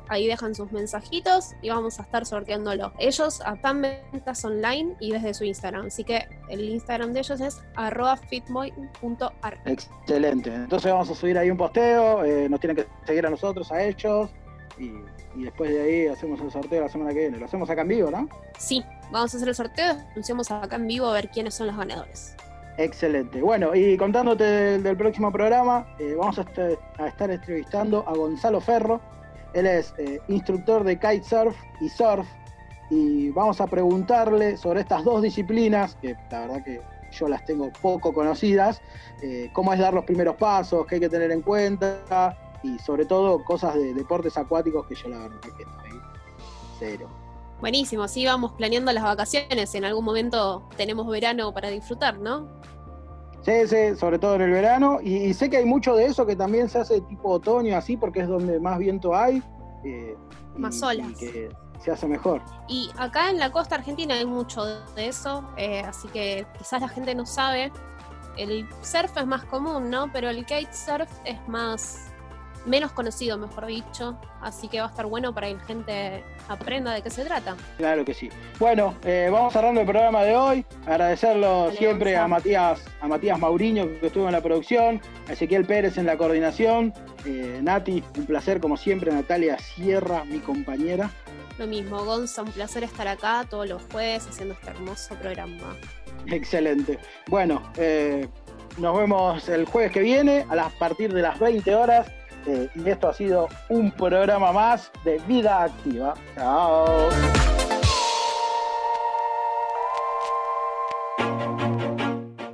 ahí dejan sus mensajitos y vamos a estar sorteándolo. Ellos están ventas online y desde su Instagram, así que el Instagram de ellos es arroba fitboy.ar. Excelente. Entonces vamos a subir ahí un posteo, eh, nos tienen que seguir a nosotros, a ellos, y, y después de ahí hacemos el sorteo la semana que viene. Lo hacemos acá en vivo, ¿no? Sí, vamos a hacer el sorteo, anunciamos acá en vivo a ver quiénes son los ganadores. Excelente. Bueno, y contándote del, del próximo programa, eh, vamos a, a estar entrevistando a Gonzalo Ferro. Él es eh, instructor de kitesurf y surf. Y vamos a preguntarle sobre estas dos disciplinas, que la verdad que yo las tengo poco conocidas, eh, cómo es dar los primeros pasos, qué hay que tener en cuenta, y sobre todo cosas de deportes acuáticos que yo la verdad que estoy cero. Buenísimo, sí, vamos planeando las vacaciones. En algún momento tenemos verano para disfrutar, ¿no? Sí, sí, sobre todo en el verano. Y, y sé que hay mucho de eso que también se hace tipo otoño, así, porque es donde más viento hay. eh, y- Más olas. Y que se hace mejor. Y acá en la costa argentina hay mucho de eso, eh, así que quizás la gente no sabe. El surf es más común, ¿no? Pero el kitesurf es más menos conocido, mejor dicho. Así que va a estar bueno para que la gente aprenda de qué se trata. Claro que sí. Bueno, eh, vamos cerrando el programa de hoy. Agradecerlo siempre a Matías, a Matías Mauriño, que estuvo en la producción, a Ezequiel Pérez en la coordinación. eh, Nati, un placer como siempre. Natalia Sierra, mi compañera. Lo mismo, Gonza, un placer estar acá todos los jueves haciendo este hermoso programa. Excelente. Bueno, eh, nos vemos el jueves que viene a las- partir de las 20 horas. Eh, y esto ha sido un programa más de Vida Activa. Chao.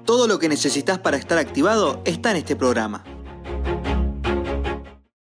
Todo lo que necesitas para estar activado está en este programa.